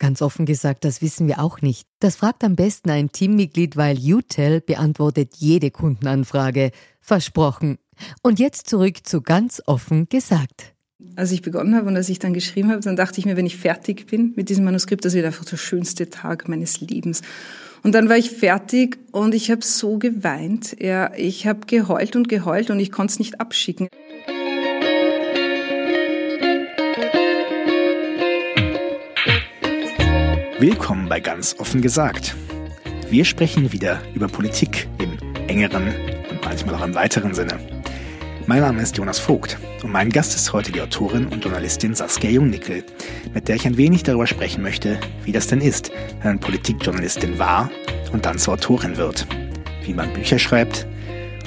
Ganz offen gesagt, das wissen wir auch nicht. Das fragt am besten ein Teammitglied, weil UTEL beantwortet jede Kundenanfrage. Versprochen. Und jetzt zurück zu ganz offen gesagt. Als ich begonnen habe und als ich dann geschrieben habe, dann dachte ich mir, wenn ich fertig bin mit diesem Manuskript, das wird einfach der schönste Tag meines Lebens. Und dann war ich fertig und ich habe so geweint. Ja, ich habe geheult und geheult und ich konnte es nicht abschicken. Willkommen bei Ganz offen gesagt. Wir sprechen wieder über Politik im engeren und manchmal auch im weiteren Sinne. Mein Name ist Jonas Vogt und mein Gast ist heute die Autorin und Journalistin Saskia Jungnickel, mit der ich ein wenig darüber sprechen möchte, wie das denn ist, wenn man Politikjournalistin war und dann zur Autorin wird, wie man Bücher schreibt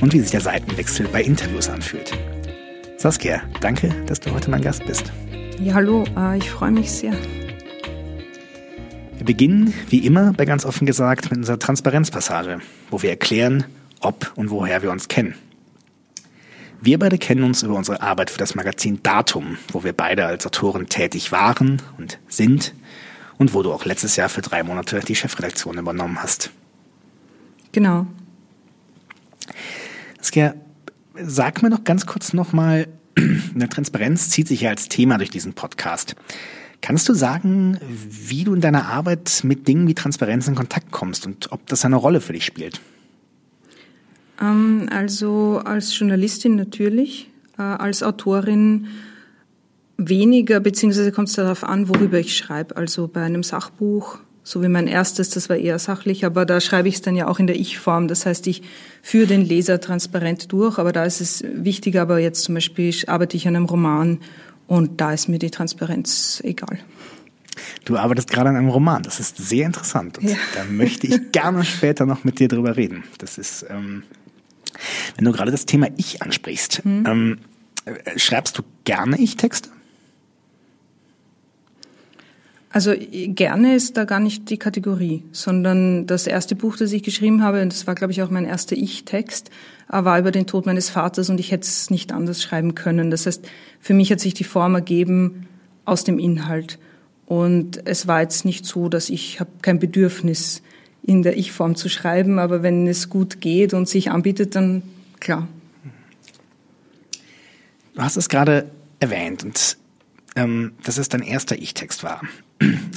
und wie sich der Seitenwechsel bei Interviews anfühlt. Saskia, danke, dass du heute mein Gast bist. Ja, hallo, äh, ich freue mich sehr. Wir beginnen, wie immer, bei ganz offen gesagt, mit unserer Transparenzpassage, wo wir erklären, ob und woher wir uns kennen. Wir beide kennen uns über unsere Arbeit für das Magazin Datum, wo wir beide als Autoren tätig waren und sind und wo du auch letztes Jahr für drei Monate die Chefredaktion übernommen hast. Genau. Skia, sag mir noch ganz kurz nochmal, eine Transparenz zieht sich ja als Thema durch diesen Podcast. Kannst du sagen, wie du in deiner Arbeit mit Dingen wie Transparenz in Kontakt kommst und ob das eine Rolle für dich spielt? Ähm, also als Journalistin natürlich, äh, als Autorin weniger, beziehungsweise kommt es darauf an, worüber ich schreibe. Also bei einem Sachbuch, so wie mein erstes, das war eher sachlich, aber da schreibe ich es dann ja auch in der Ich-Form. Das heißt, ich führe den Leser transparent durch, aber da ist es wichtiger, aber jetzt zum Beispiel arbeite ich an einem Roman und da ist mir die Transparenz egal. Du arbeitest gerade an einem Roman. Das ist sehr interessant. Und ja. Da möchte ich gerne später noch mit dir drüber reden. Das ist, ähm, wenn du gerade das Thema Ich ansprichst, hm. ähm, äh, schreibst du gerne Ich-Texte? Also gerne ist da gar nicht die Kategorie, sondern das erste Buch, das ich geschrieben habe, und das war, glaube ich, auch mein erster Ich-Text, äh, war über den Tod meines Vaters und ich hätte es nicht anders schreiben können. Das heißt, für mich hat sich die Form ergeben aus dem Inhalt. Und es war jetzt nicht so, dass ich habe kein Bedürfnis, in der Ich-Form zu schreiben, aber wenn es gut geht und sich anbietet, dann klar. Du hast es gerade erwähnt und ähm, dass es dein erster Ich-Text war.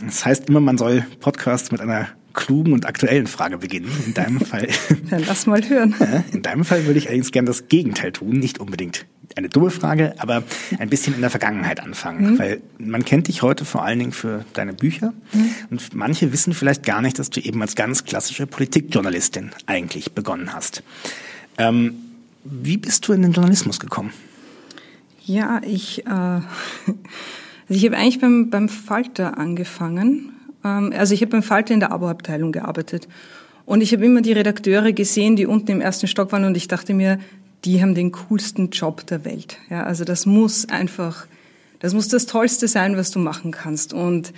Das heißt immer, man soll Podcasts mit einer klugen und aktuellen Frage beginnen. In deinem Fall. Dann lass mal hören. In deinem Fall würde ich allerdings gerne das Gegenteil tun. Nicht unbedingt eine dumme Frage, aber ein bisschen in der Vergangenheit anfangen. Mhm. Weil man kennt dich heute vor allen Dingen für deine Bücher. Mhm. Und manche wissen vielleicht gar nicht, dass du eben als ganz klassische Politikjournalistin eigentlich begonnen hast. Ähm, wie bist du in den Journalismus gekommen? Ja, ich, äh, also ich habe eigentlich beim, beim Falter angefangen. Ähm, also ich habe beim Falter in der Abo-Abteilung gearbeitet. Und ich habe immer die Redakteure gesehen, die unten im ersten Stock waren und ich dachte mir, die haben den coolsten Job der Welt. Ja, also das muss einfach, das muss das Tollste sein, was du machen kannst. Und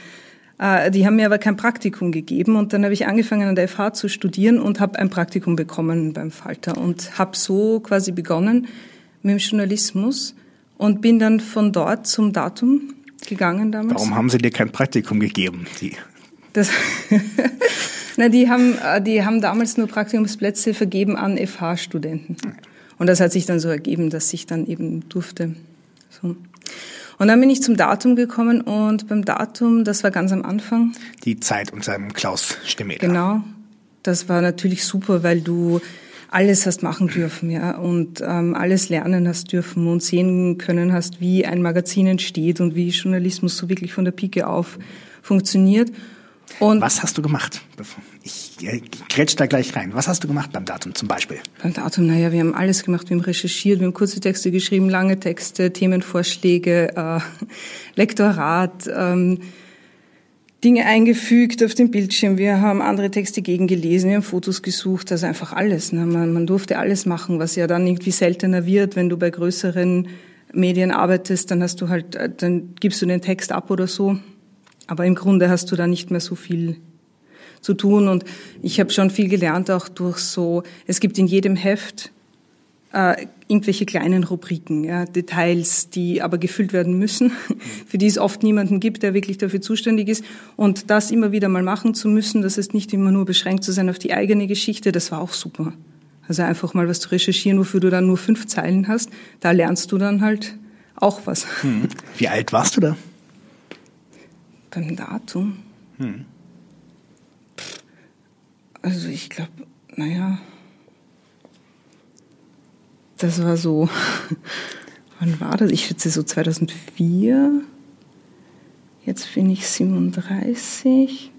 äh, die haben mir aber kein Praktikum gegeben und dann habe ich angefangen an der FH zu studieren und habe ein Praktikum bekommen beim Falter und habe so quasi begonnen mit dem Journalismus und bin dann von dort zum Datum gegangen damals. Warum haben sie dir kein Praktikum gegeben? Die das Na, die haben, äh, die haben damals nur Praktikumsplätze vergeben an FH-Studenten. Und das hat sich dann so ergeben, dass ich dann eben durfte. So. Und dann bin ich zum Datum gekommen und beim Datum, das war ganz am Anfang. Die Zeit unter Klaus Stemmeter. Genau. Das war natürlich super, weil du alles hast machen dürfen, ja, und ähm, alles lernen hast dürfen und sehen können hast, wie ein Magazin entsteht und wie Journalismus so wirklich von der Pike auf funktioniert. Und Was hast du gemacht? Ich grätsch da gleich rein. Was hast du gemacht beim Datum zum Beispiel? Beim Datum, naja, wir haben alles gemacht. Wir haben recherchiert, wir haben kurze Texte geschrieben, lange Texte, Themenvorschläge, äh, Lektorat, ähm, Dinge eingefügt auf dem Bildschirm. Wir haben andere Texte gegengelesen, wir haben Fotos gesucht, also einfach alles. Ne? Man, man durfte alles machen, was ja dann irgendwie seltener wird, wenn du bei größeren Medien arbeitest, dann hast du halt, äh, dann gibst du den Text ab oder so. Aber im Grunde hast du da nicht mehr so viel zu tun. Und ich habe schon viel gelernt, auch durch so, es gibt in jedem Heft äh, irgendwelche kleinen Rubriken, ja, Details, die aber gefüllt werden müssen, für die es oft niemanden gibt, der wirklich dafür zuständig ist. Und das immer wieder mal machen zu müssen, das ist nicht immer nur beschränkt zu sein auf die eigene Geschichte, das war auch super. Also einfach mal was zu recherchieren, wofür du dann nur fünf Zeilen hast, da lernst du dann halt auch was. Hm. Wie alt warst du da? Beim Datum? Hm. Also ich glaube, naja, das war so, wann war das? Ich schätze so 2004. Jetzt bin ich 37,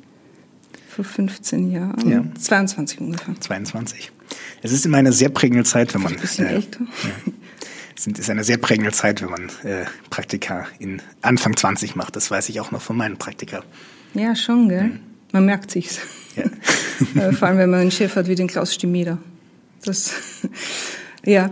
vor 15 Jahren. Ja. 22 ungefähr. 22. Es ist immer eine sehr prägende Zeit, wenn man. Ein bisschen äh, älter. Ja. Es ist eine sehr prägende Zeit, wenn man äh, Praktika in Anfang 20 macht. Das weiß ich auch noch von meinen Praktika. Ja, schon, gell? Mhm. Man merkt sich's. Ja. Äh, vor allem, wenn man einen Chef hat wie den Klaus Stimeder. Das, ja.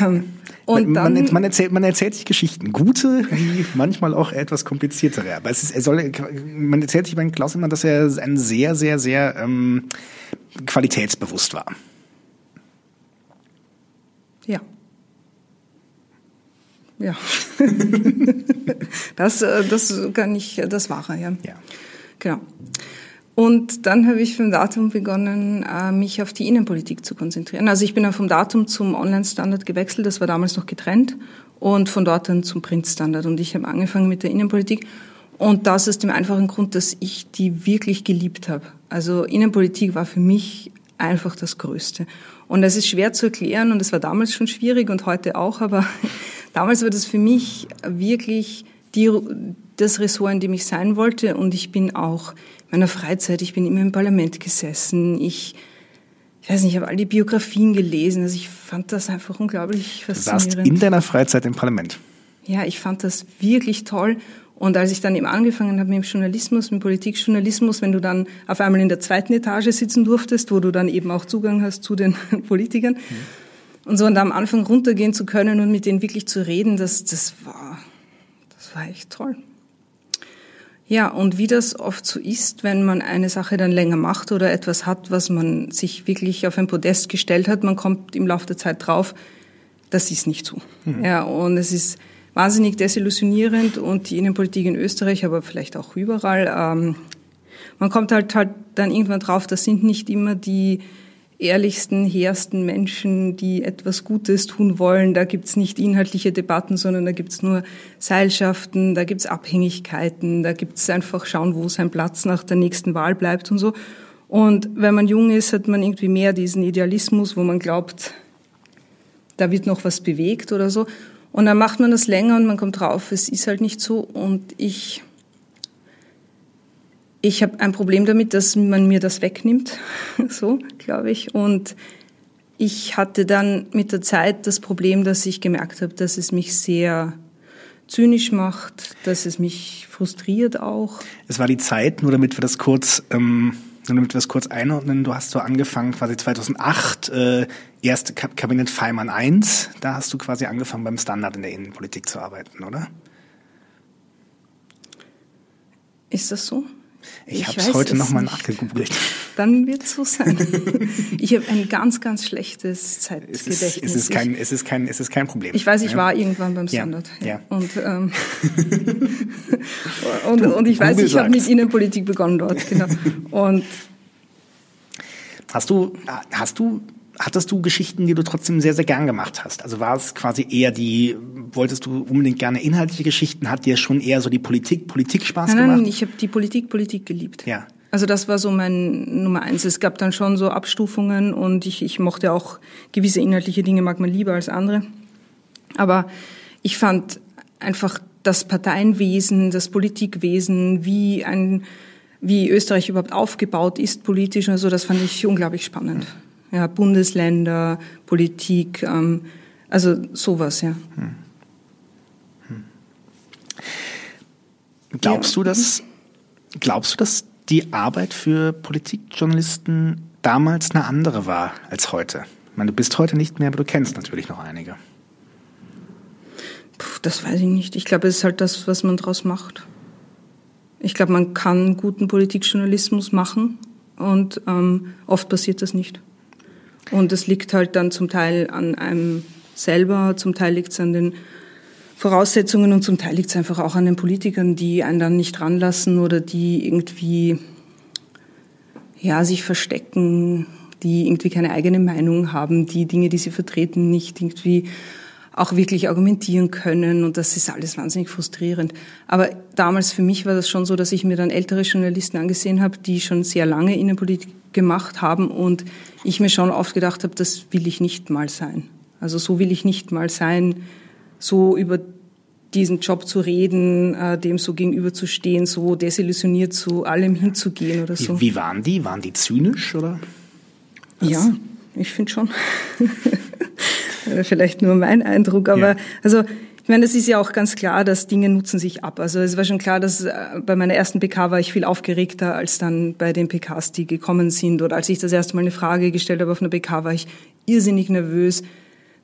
Ähm, und man, man, erzählt, man erzählt sich Geschichten, gute, wie manchmal auch etwas kompliziertere. Aber es ist, er soll, man erzählt sich bei Klaus immer, dass er ein sehr, sehr, sehr ähm, qualitätsbewusst war. Ja. Ja. das, äh, das kann ich, das war er, ja. ja. Genau. Und dann habe ich vom Datum begonnen, äh, mich auf die Innenpolitik zu konzentrieren. Also ich bin dann vom Datum zum Online-Standard gewechselt, das war damals noch getrennt, und von dort dann zum Print-Standard. Und ich habe angefangen mit der Innenpolitik. Und das aus dem einfachen Grund, dass ich die wirklich geliebt habe. Also Innenpolitik war für mich einfach das Größte. Und es ist schwer zu erklären und es war damals schon schwierig und heute auch, aber damals war das für mich wirklich die, das Ressort, in dem ich sein wollte. Und ich bin auch meiner Freizeit, ich bin immer im Parlament gesessen, ich, ich weiß nicht, ich habe all die Biografien gelesen, also ich fand das einfach unglaublich faszinierend. Du warst in deiner Freizeit im Parlament? Ja, ich fand das wirklich toll. Und als ich dann eben angefangen habe mit dem Journalismus, mit dem Politikjournalismus, wenn du dann auf einmal in der zweiten Etage sitzen durftest, wo du dann eben auch Zugang hast zu den Politikern, mhm. und so und am Anfang runtergehen zu können und mit denen wirklich zu reden, das, das war, das war echt toll. Ja, und wie das oft so ist, wenn man eine Sache dann länger macht oder etwas hat, was man sich wirklich auf ein Podest gestellt hat, man kommt im Laufe der Zeit drauf, das ist nicht so. Mhm. Ja, und es ist wahnsinnig desillusionierend und die Innenpolitik in Österreich, aber vielleicht auch überall, ähm, man kommt halt halt dann irgendwann drauf, das sind nicht immer die ehrlichsten, hehrsten Menschen, die etwas Gutes tun wollen. Da gibt's nicht inhaltliche Debatten, sondern da gibt's nur Seilschaften, da gibt's Abhängigkeiten, da gibt's einfach schauen, wo sein Platz nach der nächsten Wahl bleibt und so. Und wenn man jung ist, hat man irgendwie mehr diesen Idealismus, wo man glaubt, da wird noch was bewegt oder so. Und dann macht man das länger und man kommt drauf, es ist halt nicht so. Und ich ich habe ein Problem damit, dass man mir das wegnimmt, so glaube ich. Und ich hatte dann mit der Zeit das Problem, dass ich gemerkt habe, dass es mich sehr zynisch macht, dass es mich frustriert auch. Es war die Zeit, nur damit wir das kurz, ähm, nur damit wir das kurz einordnen. Du hast so angefangen quasi 2008, äh, erst Kabinett Feimann I, da hast du quasi angefangen beim Standard in der Innenpolitik zu arbeiten, oder? Ist das so? Ich, ich habe es heute nochmal nachgegoogelt. Dann wird es so sein. ich habe ein ganz, ganz schlechtes Zeitgedächtnis. Es ist, es ist, kein, es ist, kein, es ist kein Problem. Ich weiß, ich war irgendwann beim Standard. Ja. ja. Und, ähm, und, du, und ich weiß, ich habe mit Innenpolitik begonnen dort. Genau. Und hast du, hast du hattest du Geschichten, die du trotzdem sehr, sehr gern gemacht hast? Also war es quasi eher die, wolltest du unbedingt gerne inhaltliche Geschichten? Hat dir schon eher so die Politik, Politik Spaß nein, gemacht? Nein, ich habe die Politik, Politik geliebt. Ja. Also das war so mein Nummer eins. Es gab dann schon so Abstufungen und ich, ich mochte auch gewisse inhaltliche Dinge mag man lieber als andere. Aber ich fand einfach das Parteienwesen, das Politikwesen, wie ein, wie Österreich überhaupt aufgebaut ist politisch, also das fand ich unglaublich spannend. Ja, Bundesländer, Politik, ähm, also sowas, ja. Hm. Hm. Glaubst du, dass glaubst du, dass die Arbeit für Politikjournalisten damals eine andere war als heute? Ich meine, du bist heute nicht mehr, aber du kennst natürlich noch einige. Puh, das weiß ich nicht. Ich glaube, es ist halt das, was man daraus macht. Ich glaube, man kann guten Politikjournalismus machen und ähm, oft passiert das nicht. Und es liegt halt dann zum Teil an einem selber, zum Teil liegt es an den Voraussetzungen und zum Teil liegt es einfach auch an den Politikern, die einen dann nicht ranlassen oder die irgendwie ja, sich verstecken, die irgendwie keine eigene Meinung haben, die Dinge, die sie vertreten, nicht irgendwie auch wirklich argumentieren können und das ist alles wahnsinnig frustrierend. Aber damals für mich war das schon so, dass ich mir dann ältere Journalisten angesehen habe, die schon sehr lange Innenpolitik gemacht haben und ich mir schon oft gedacht habe, das will ich nicht mal sein. Also so will ich nicht mal sein, so über diesen Job zu reden, äh, dem so gegenüberzustehen, so desillusioniert zu allem hinzugehen oder so. Wie, wie waren die? Waren die zynisch oder? Was? Ja, ich finde schon. Vielleicht nur mein Eindruck, aber ja. also ich meine, es ist ja auch ganz klar, dass Dinge nutzen sich ab. Also es war schon klar, dass äh, bei meiner ersten PK war ich viel aufgeregter als dann bei den PKs, die gekommen sind. Oder als ich das erste Mal eine Frage gestellt habe auf einer PK, war ich irrsinnig nervös.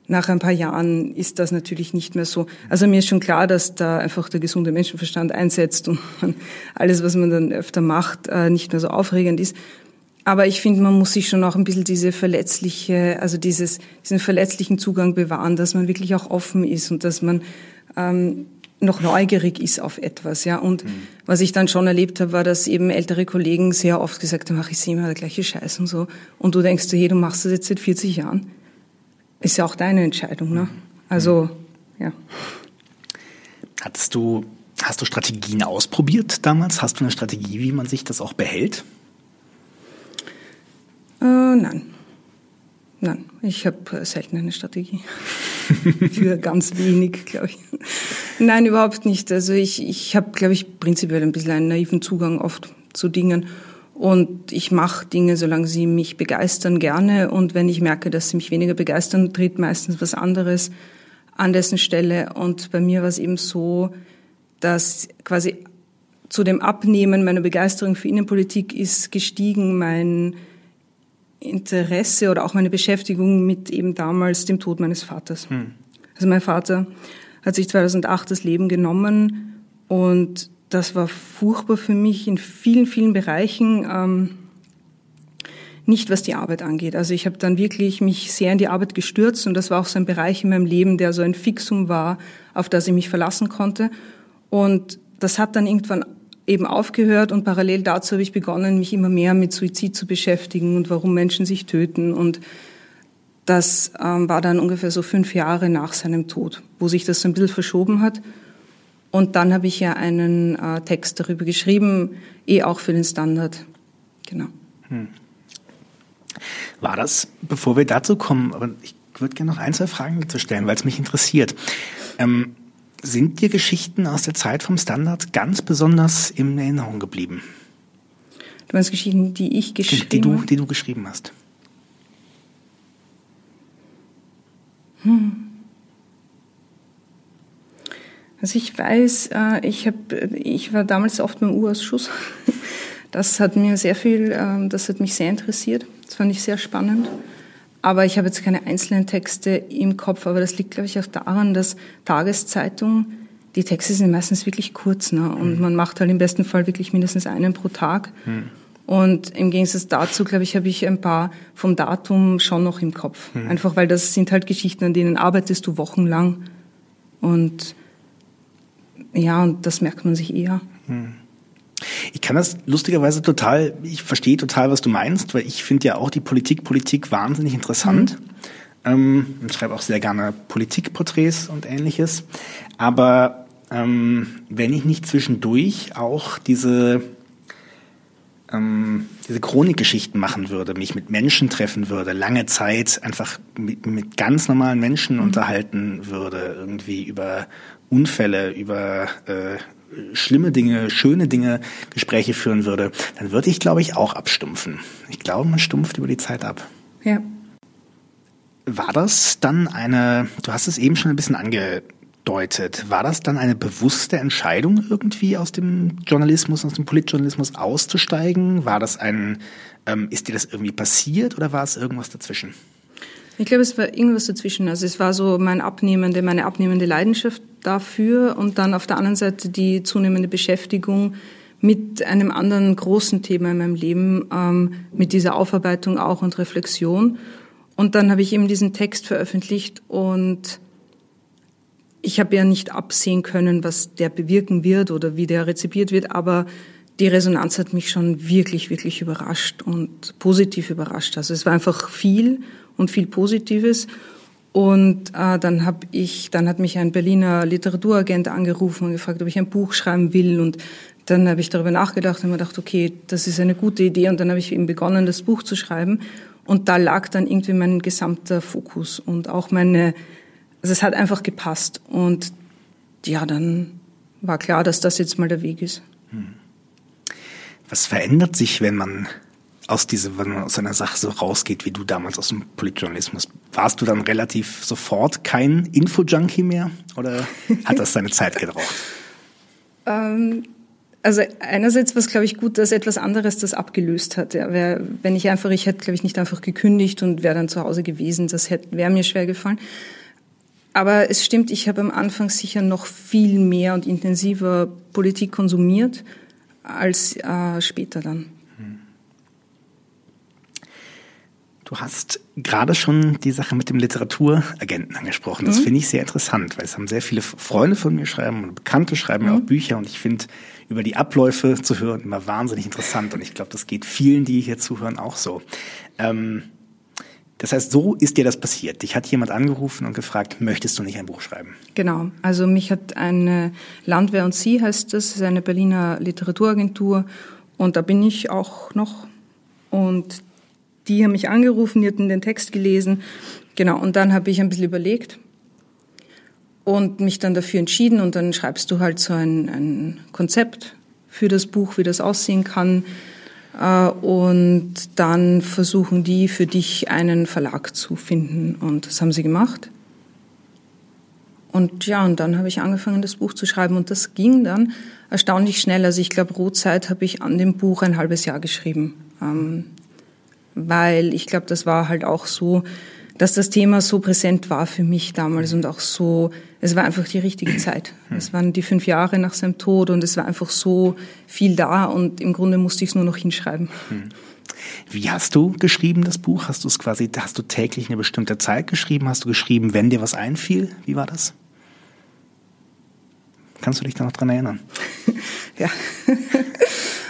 Nach ein paar Jahren ist das natürlich nicht mehr so. Also mir ist schon klar, dass da einfach der gesunde Menschenverstand einsetzt und alles, was man dann öfter macht, äh, nicht mehr so aufregend ist. Aber ich finde, man muss sich schon auch ein bisschen diese verletzliche, also dieses, diesen verletzlichen Zugang bewahren, dass man wirklich auch offen ist und dass man ähm, noch neugierig ist auf etwas, ja. Und mhm. was ich dann schon erlebt habe, war, dass eben ältere Kollegen sehr oft gesagt haben, ach, ich sehe immer der gleiche Scheiß und so. Und du denkst hey, du machst das jetzt seit 40 Jahren. Ist ja auch deine Entscheidung, ne? Also, ja. Hattest du, hast du Strategien ausprobiert damals? Hast du eine Strategie, wie man sich das auch behält? Äh, nein. Nein, ich habe selten eine Strategie. Für ganz wenig, glaube ich. Nein, überhaupt nicht. Also ich, ich habe, glaube ich, prinzipiell ein bisschen einen naiven Zugang oft zu Dingen. Und ich mache Dinge, solange sie mich begeistern, gerne. Und wenn ich merke, dass sie mich weniger begeistern, tritt meistens was anderes an dessen Stelle. Und bei mir war es eben so, dass quasi zu dem Abnehmen meiner Begeisterung für Innenpolitik ist gestiegen mein Interesse oder auch meine Beschäftigung mit eben damals dem Tod meines Vaters. Hm. Also mein Vater hat sich 2008 das Leben genommen und das war furchtbar für mich in vielen, vielen Bereichen. Ähm, nicht was die Arbeit angeht. Also ich habe dann wirklich mich sehr in die Arbeit gestürzt und das war auch so ein Bereich in meinem Leben, der so ein Fixum war, auf das ich mich verlassen konnte. Und das hat dann irgendwann eben aufgehört und parallel dazu habe ich begonnen, mich immer mehr mit Suizid zu beschäftigen und warum Menschen sich töten. Und das ähm, war dann ungefähr so fünf Jahre nach seinem Tod, wo sich das so ein bisschen verschoben hat. Und dann habe ich ja einen äh, Text darüber geschrieben, eh auch für den Standard. Genau. Hm. War das, bevor wir dazu kommen, aber ich würde gerne noch ein, zwei Fragen dazu stellen, weil es mich interessiert. Ähm, sind dir Geschichten aus der Zeit vom Standard ganz besonders in Erinnerung geblieben? Du meinst Geschichten, die ich geschrieben habe? Die du, die du geschrieben hast. Hm. Also ich weiß, äh, ich, hab, ich war damals oft beim U-Ausschuss. Das hat mir sehr viel, ähm, das hat mich sehr interessiert. Das fand ich sehr spannend. Aber ich habe jetzt keine einzelnen Texte im Kopf, aber das liegt, glaube ich, auch daran, dass Tageszeitungen, die Texte sind meistens wirklich kurz, ne? Und mhm. man macht halt im besten Fall wirklich mindestens einen pro Tag. Mhm. Und im Gegensatz dazu, glaube ich, habe ich ein paar vom Datum schon noch im Kopf. Mhm. Einfach weil das sind halt Geschichten, an denen arbeitest du wochenlang. Und ja, und das merkt man sich eher. Mhm. Ich kann das lustigerweise total, ich verstehe total, was du meinst, weil ich finde ja auch die Politik, Politik wahnsinnig interessant. Mhm. Ähm, ich schreibe auch sehr gerne Politikporträts und ähnliches. Aber ähm, wenn ich nicht zwischendurch auch diese ähm, diese Chronikgeschichten machen würde, mich mit Menschen treffen würde, lange Zeit einfach mit, mit ganz normalen Menschen mhm. unterhalten würde, irgendwie über Unfälle, über äh, schlimme Dinge, schöne Dinge, Gespräche führen würde, dann würde ich, glaube ich, auch abstumpfen. Ich glaube, man stumpft über die Zeit ab. Ja. War das dann eine, du hast es eben schon ein bisschen angedeutet, war das dann eine bewusste Entscheidung irgendwie aus dem Journalismus, aus dem Politjournalismus auszusteigen? War das ein, ähm, ist dir das irgendwie passiert oder war es irgendwas dazwischen? Ich glaube, es war irgendwas dazwischen. Also es war so mein abnehmende, meine abnehmende Leidenschaft dafür und dann auf der anderen Seite die zunehmende Beschäftigung mit einem anderen großen Thema in meinem Leben, ähm, mit dieser Aufarbeitung auch und Reflexion. Und dann habe ich eben diesen Text veröffentlicht und ich habe ja nicht absehen können, was der bewirken wird oder wie der rezipiert wird, aber die Resonanz hat mich schon wirklich, wirklich überrascht und positiv überrascht. Also es war einfach viel und viel Positives. Und äh, dann habe ich, dann hat mich ein Berliner Literaturagent angerufen und gefragt, ob ich ein Buch schreiben will. Und dann habe ich darüber nachgedacht und mir gedacht, okay, das ist eine gute Idee. Und dann habe ich eben begonnen, das Buch zu schreiben. Und da lag dann irgendwie mein gesamter Fokus und auch meine, also es hat einfach gepasst. Und ja, dann war klar, dass das jetzt mal der Weg ist. Hm. Was verändert sich, wenn man aus dieser, wenn man aus einer Sache so rausgeht, wie du damals aus dem Politjournalismus, warst du dann relativ sofort kein Info-Junkie mehr oder hat das seine Zeit gebraucht? ähm, also einerseits war es, glaube ich, gut, dass etwas anderes das abgelöst hat. Ja, wär, wenn ich einfach, ich hätte, glaube ich, nicht einfach gekündigt und wäre dann zu Hause gewesen, das wäre mir schwer gefallen. Aber es stimmt, ich habe am Anfang sicher noch viel mehr und intensiver Politik konsumiert als äh, später dann. Du hast gerade schon die Sache mit dem Literaturagenten angesprochen. Das mhm. finde ich sehr interessant, weil es haben sehr viele Freunde von mir schreiben und Bekannte schreiben mhm. ja auch Bücher und ich finde über die Abläufe zu hören immer wahnsinnig interessant und ich glaube, das geht vielen, die hier zuhören, auch so. Ähm, das heißt, so ist dir das passiert. Dich hat jemand angerufen und gefragt, möchtest du nicht ein Buch schreiben? Genau. Also mich hat eine Landwehr und Sie heißt das, ist eine Berliner Literaturagentur und da bin ich auch noch und die haben mich angerufen, die hatten den Text gelesen. Genau, und dann habe ich ein bisschen überlegt und mich dann dafür entschieden und dann schreibst du halt so ein, ein Konzept für das Buch, wie das aussehen kann. Äh, und dann versuchen die für dich einen Verlag zu finden. Und das haben sie gemacht. Und ja, und dann habe ich angefangen, das Buch zu schreiben. Und das ging dann erstaunlich schnell. Also ich glaube, Rotzeit habe ich an dem Buch ein halbes Jahr geschrieben. Ähm, weil ich glaube, das war halt auch so, dass das Thema so präsent war für mich damals und auch so, es war einfach die richtige Zeit. Hm. Es waren die fünf Jahre nach seinem Tod und es war einfach so viel da und im Grunde musste ich es nur noch hinschreiben. Hm. Wie hast du geschrieben, das Buch? Hast du es quasi, hast du täglich eine bestimmte Zeit geschrieben? Hast du geschrieben, wenn dir was einfiel? Wie war das? Kannst du dich da noch dran erinnern? ja.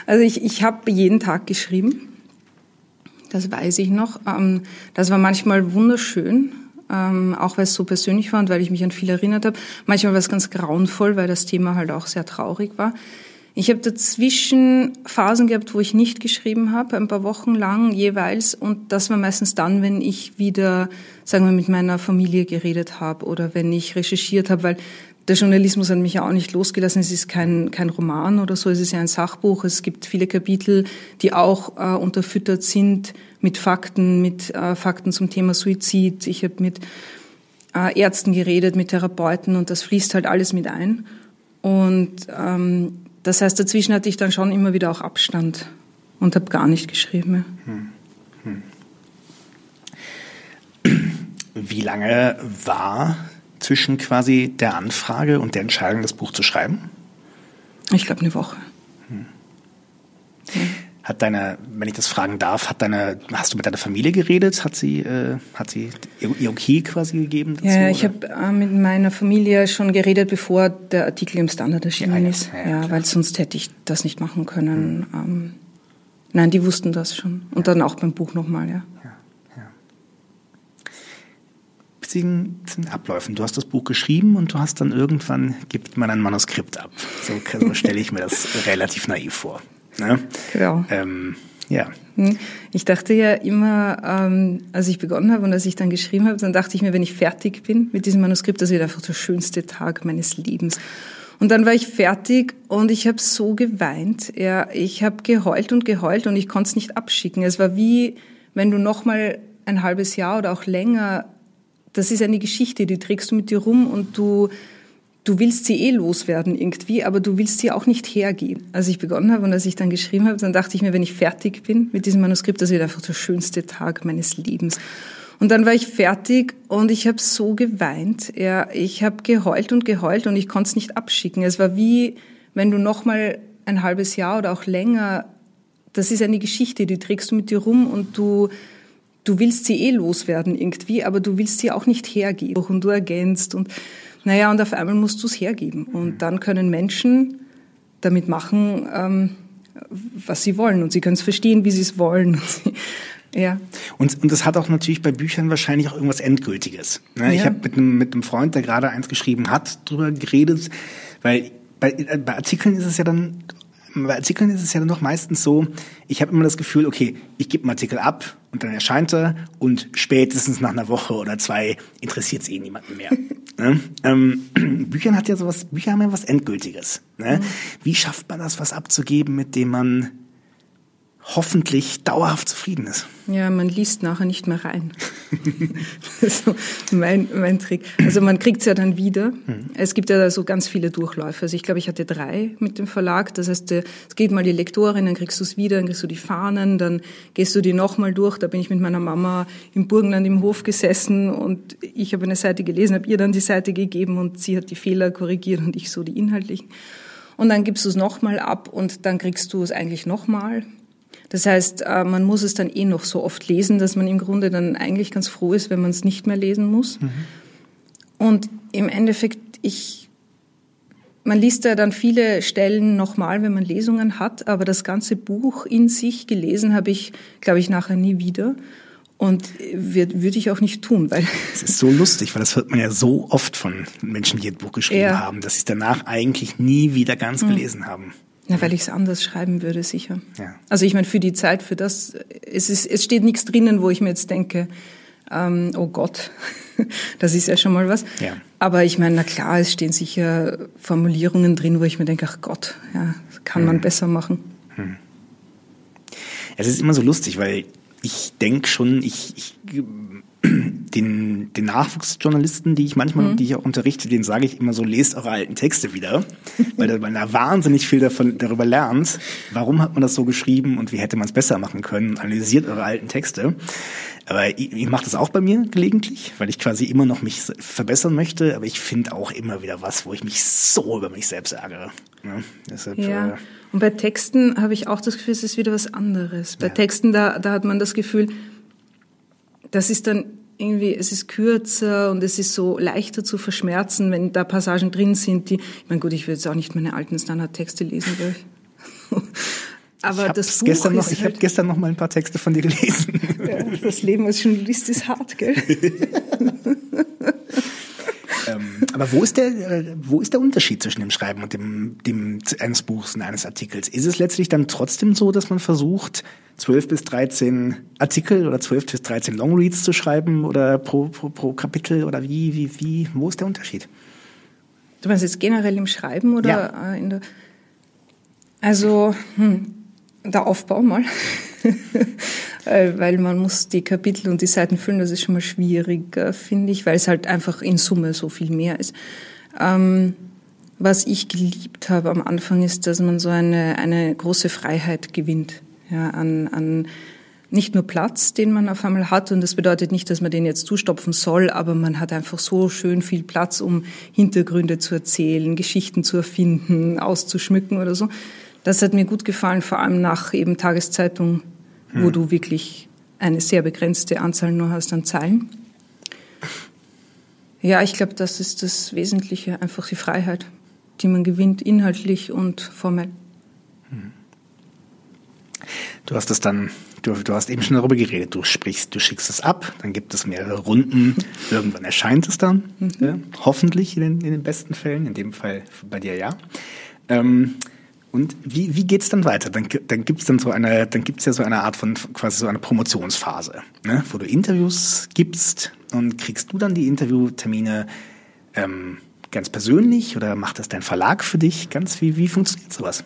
Also ich, ich habe jeden Tag geschrieben das weiß ich noch. Ähm, das war manchmal wunderschön, ähm, auch weil es so persönlich war und weil ich mich an viel erinnert habe. Manchmal war es ganz grauenvoll, weil das Thema halt auch sehr traurig war. Ich habe dazwischen Phasen gehabt, wo ich nicht geschrieben habe, ein paar Wochen lang jeweils. Und das war meistens dann, wenn ich wieder, sagen wir, mit meiner Familie geredet habe oder wenn ich recherchiert habe, weil der Journalismus hat mich ja auch nicht losgelassen. Es ist kein, kein Roman oder so, es ist ja ein Sachbuch. Es gibt viele Kapitel, die auch äh, unterfüttert sind mit Fakten, mit äh, Fakten zum Thema Suizid. Ich habe mit äh, Ärzten geredet, mit Therapeuten und das fließt halt alles mit ein. Und ähm, das heißt, dazwischen hatte ich dann schon immer wieder auch Abstand und habe gar nicht geschrieben. Hm. Hm. Wie lange war zwischen quasi der Anfrage und der Entscheidung, das Buch zu schreiben? Ich glaube eine Woche. Hm. Hat deine, wenn ich das fragen darf, hat deine, hast du mit deiner Familie geredet? Hat sie, äh, hat sie ihr Okay quasi gegeben? Dazu, ja, ich habe äh, mit meiner Familie schon geredet, bevor der Artikel im Standard erschienen ja, ist. Ja, ja weil sonst hätte ich das nicht machen können. Hm. Ähm, nein, die wussten das schon. Und dann auch beim Buch nochmal, ja. Witzigen Abläufen. Du hast das Buch geschrieben und du hast dann irgendwann, gibt man ein Manuskript ab. So, so stelle ich mir das relativ naiv vor. Ne? Genau. Ähm, ja. Hm. Ich dachte ja immer, ähm, als ich begonnen habe und als ich dann geschrieben habe, dann dachte ich mir, wenn ich fertig bin mit diesem Manuskript, das wird einfach der schönste Tag meines Lebens. Und dann war ich fertig und ich habe so geweint. Ja, ich habe geheult und geheult und ich konnte es nicht abschicken. Es war wie, wenn du noch mal ein halbes Jahr oder auch länger, das ist eine Geschichte, die trägst du mit dir rum und du du willst sie eh loswerden irgendwie, aber du willst sie auch nicht hergeben. Als ich begonnen habe und als ich dann geschrieben habe, dann dachte ich mir, wenn ich fertig bin mit diesem Manuskript, das wird einfach der schönste Tag meines Lebens. Und dann war ich fertig und ich habe so geweint. Ja, ich habe geheult und geheult und ich konnte es nicht abschicken. Es war wie, wenn du noch mal ein halbes Jahr oder auch länger, das ist eine Geschichte, die trägst du mit dir rum und du du willst sie eh loswerden irgendwie, aber du willst sie auch nicht hergeben. Und du ergänzt und naja, und auf einmal musst du es hergeben. Und dann können Menschen damit machen, ähm, was sie wollen. Und sie können es verstehen, wie sie es wollen. Ja. Und, und das hat auch natürlich bei Büchern wahrscheinlich auch irgendwas Endgültiges. Ne? Ja. Ich habe mit einem, mit einem Freund, der gerade eins geschrieben hat, drüber geredet, weil bei, bei Artikeln ist es ja dann bei Artikeln ist es ja dann doch meistens so, ich habe immer das Gefühl, okay, ich gebe einen Artikel ab und dann erscheint er und spätestens nach einer Woche oder zwei interessiert es eh niemanden mehr. ne? ähm, Büchern hat ja sowas, Bücher haben ja was Endgültiges. Ne? Mhm. Wie schafft man das, was abzugeben, mit dem man hoffentlich dauerhaft zufrieden ist. Ja, man liest nachher nicht mehr rein. das ist mein, mein Trick. Also man kriegt es ja dann wieder. Mhm. Es gibt ja da so ganz viele Durchläufe. Also ich glaube, ich hatte drei mit dem Verlag. Das heißt, äh, es geht mal die Lektorin, dann kriegst du es wieder, dann kriegst du die Fahnen, dann gehst du die nochmal durch. Da bin ich mit meiner Mama im Burgenland im Hof gesessen und ich habe eine Seite gelesen, habe ihr dann die Seite gegeben und sie hat die Fehler korrigiert und ich so die inhaltlichen. Und dann gibst du es nochmal ab und dann kriegst du es eigentlich nochmal. Das heißt, äh, man muss es dann eh noch so oft lesen, dass man im Grunde dann eigentlich ganz froh ist, wenn man es nicht mehr lesen muss. Mhm. Und im Endeffekt, ich, man liest ja dann viele Stellen nochmal, wenn man Lesungen hat, aber das ganze Buch in sich gelesen habe ich, glaube ich, nachher nie wieder. Und würde ich auch nicht tun, weil. Es ist so lustig, weil das hört man ja so oft von Menschen, die ein Buch geschrieben ja. haben, dass sie es danach eigentlich nie wieder ganz mhm. gelesen haben. Na, weil ich es anders schreiben würde, sicher. Ja. Also ich meine, für die Zeit, für das, es, ist, es steht nichts drinnen, wo ich mir jetzt denke, ähm, oh Gott, das ist ja schon mal was. Ja. Aber ich meine, na klar, es stehen sicher Formulierungen drin, wo ich mir denke, ach Gott, ja, kann hm. man besser machen. Hm. Es ist immer so lustig, weil ich denke schon, ich, ich den, den Nachwuchsjournalisten, die ich manchmal, mhm. die ich auch unterrichte, denen sage ich immer so, lest eure alten Texte wieder, weil man da wahnsinnig viel davon, darüber lernt. Warum hat man das so geschrieben und wie hätte man es besser machen können? Analysiert eure alten Texte. Aber ich, ich mache das auch bei mir gelegentlich, weil ich quasi immer noch mich verbessern möchte, aber ich finde auch immer wieder was, wo ich mich so über mich selbst ärgere. Ja, deshalb, ja. Äh, und bei Texten habe ich auch das Gefühl, es ist wieder was anderes. Bei ja. Texten, da, da hat man das Gefühl, das ist dann irgendwie, es ist kürzer und es ist so leichter zu verschmerzen, wenn da Passagen drin sind, die, ich meine, gut, ich will jetzt auch nicht meine alten Standardtexte lesen, glaube ich. Aber ich das Buch gestern noch, ich halt, habe gestern noch mal ein paar Texte von dir gelesen. Ja, das Leben als Journalist ist hart, gell? aber wo ist der, wo ist der Unterschied zwischen dem Schreiben und dem, dem eines Buchs und eines Artikels? Ist es letztlich dann trotzdem so, dass man versucht, 12 bis 13 Artikel oder 12 bis 13 Longreads zu schreiben oder pro, pro, pro Kapitel oder wie, wie, wie, wo ist der Unterschied? Du meinst jetzt generell im Schreiben oder ja. Äh, in der, also, hm, der Aufbau mal. Äh, weil man muss die Kapitel und die Seiten füllen, das ist schon mal schwierig, finde ich, weil es halt einfach in Summe so viel mehr ist. Ähm, was ich geliebt habe am Anfang ist, dass man so eine, eine große Freiheit gewinnt ja, an, an nicht nur Platz, den man auf einmal hat. Und das bedeutet nicht, dass man den jetzt zustopfen soll, aber man hat einfach so schön viel Platz, um Hintergründe zu erzählen, Geschichten zu erfinden, auszuschmücken oder so. Das hat mir gut gefallen, vor allem nach eben Tageszeitung, hm. wo du wirklich eine sehr begrenzte Anzahl nur hast an Zeilen. Ja, ich glaube, das ist das Wesentliche, einfach die Freiheit, die man gewinnt, inhaltlich und formell. Du hast es dann, du, du hast eben schon darüber geredet, du sprichst, du schickst es ab, dann gibt es mehrere Runden, irgendwann erscheint es dann, mhm. ja, hoffentlich in den, in den besten Fällen, in dem Fall bei dir ja. Ähm, Und wie, wie geht's dann weiter? Dann, dann gibt's dann so eine, dann gibt's ja so eine Art von quasi so eine Promotionsphase, ne? wo du Interviews gibst und kriegst du dann die Interviewtermine ähm, ganz persönlich oder macht das dein Verlag für dich? Ganz wie wie funktioniert sowas?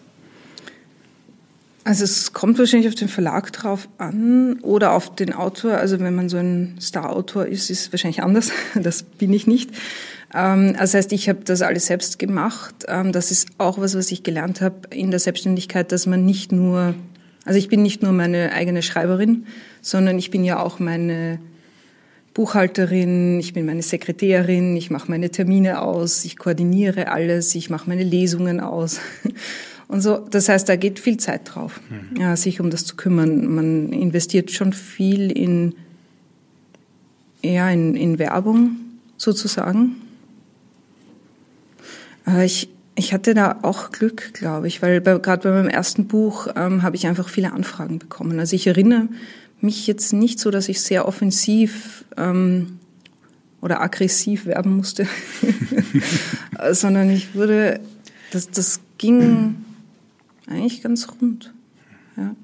Also es kommt wahrscheinlich auf den Verlag drauf an oder auf den Autor. Also wenn man so ein Star-Autor ist, ist es wahrscheinlich anders. Das bin ich nicht. Ähm, das heißt, ich habe das alles selbst gemacht. Ähm, das ist auch was, was ich gelernt habe in der Selbstständigkeit, dass man nicht nur, also ich bin nicht nur meine eigene Schreiberin, sondern ich bin ja auch meine Buchhalterin, ich bin meine Sekretärin, ich mache meine Termine aus, ich koordiniere alles, ich mache meine Lesungen aus. Und so, das heißt, da geht viel Zeit drauf, mhm. ja, sich um das zu kümmern. Man investiert schon viel in, ja, in, in Werbung sozusagen. Äh, ich, ich hatte da auch Glück, glaube ich, weil gerade bei meinem ersten Buch ähm, habe ich einfach viele Anfragen bekommen. Also ich erinnere mich jetzt nicht so, dass ich sehr offensiv ähm, oder aggressiv werben musste, sondern ich würde, das, das ging eigentlich ganz rund. Ja.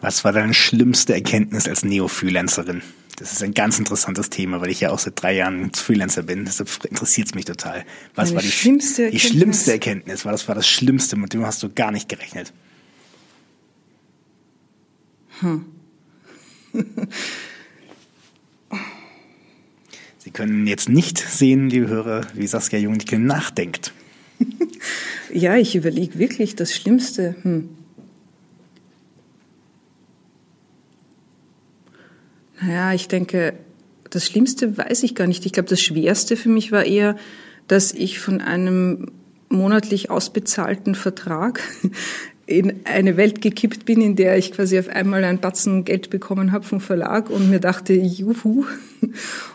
Was war deine schlimmste Erkenntnis als Neo-Freelancerin? Das ist ein ganz interessantes Thema, weil ich ja auch seit drei Jahren Freelancer bin. Deshalb interessiert es mich total. Was Meine war die schlimmste Erkenntnis? Die schlimmste Erkenntnis. Was war das Schlimmste, mit dem hast du gar nicht gerechnet? Hm. Sie können jetzt nicht sehen, liebe Hörer, wie Saskia Jungnickel nachdenkt. ja, ich überlege wirklich das Schlimmste. Hm. Naja, ich denke, das Schlimmste weiß ich gar nicht. Ich glaube, das Schwerste für mich war eher, dass ich von einem monatlich ausbezahlten Vertrag in eine Welt gekippt bin, in der ich quasi auf einmal ein Batzen Geld bekommen habe vom Verlag und mir dachte, juhu.